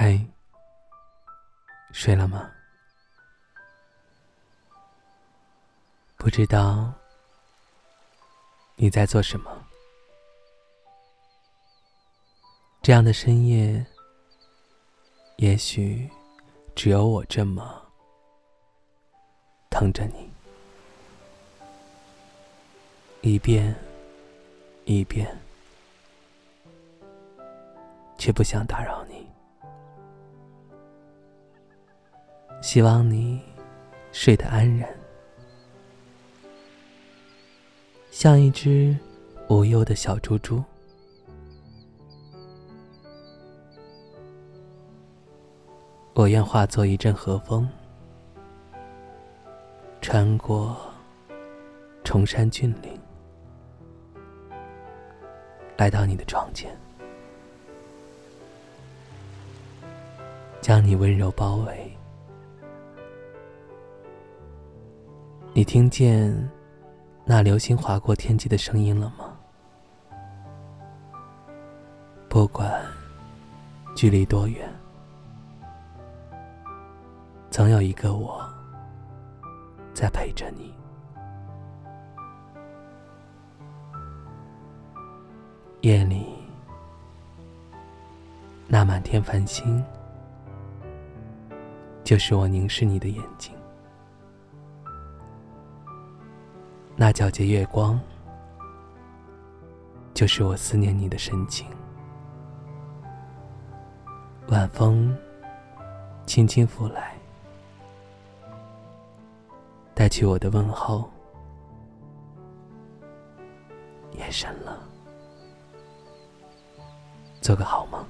嗨睡了吗？不知道你在做什么。这样的深夜，也许只有我这么疼着你，一遍一遍，却不想打扰你。希望你睡得安然，像一只无忧的小猪猪。我愿化作一阵和风，穿过崇山峻岭，来到你的窗前，将你温柔包围。你听见那流星划过天际的声音了吗？不管距离多远，总有一个我在陪着你。夜里，那满天繁星，就是我凝视你的眼睛。那皎洁月光，就是我思念你的深情。晚风轻轻拂来，带去我的问候。夜深了，做个好梦。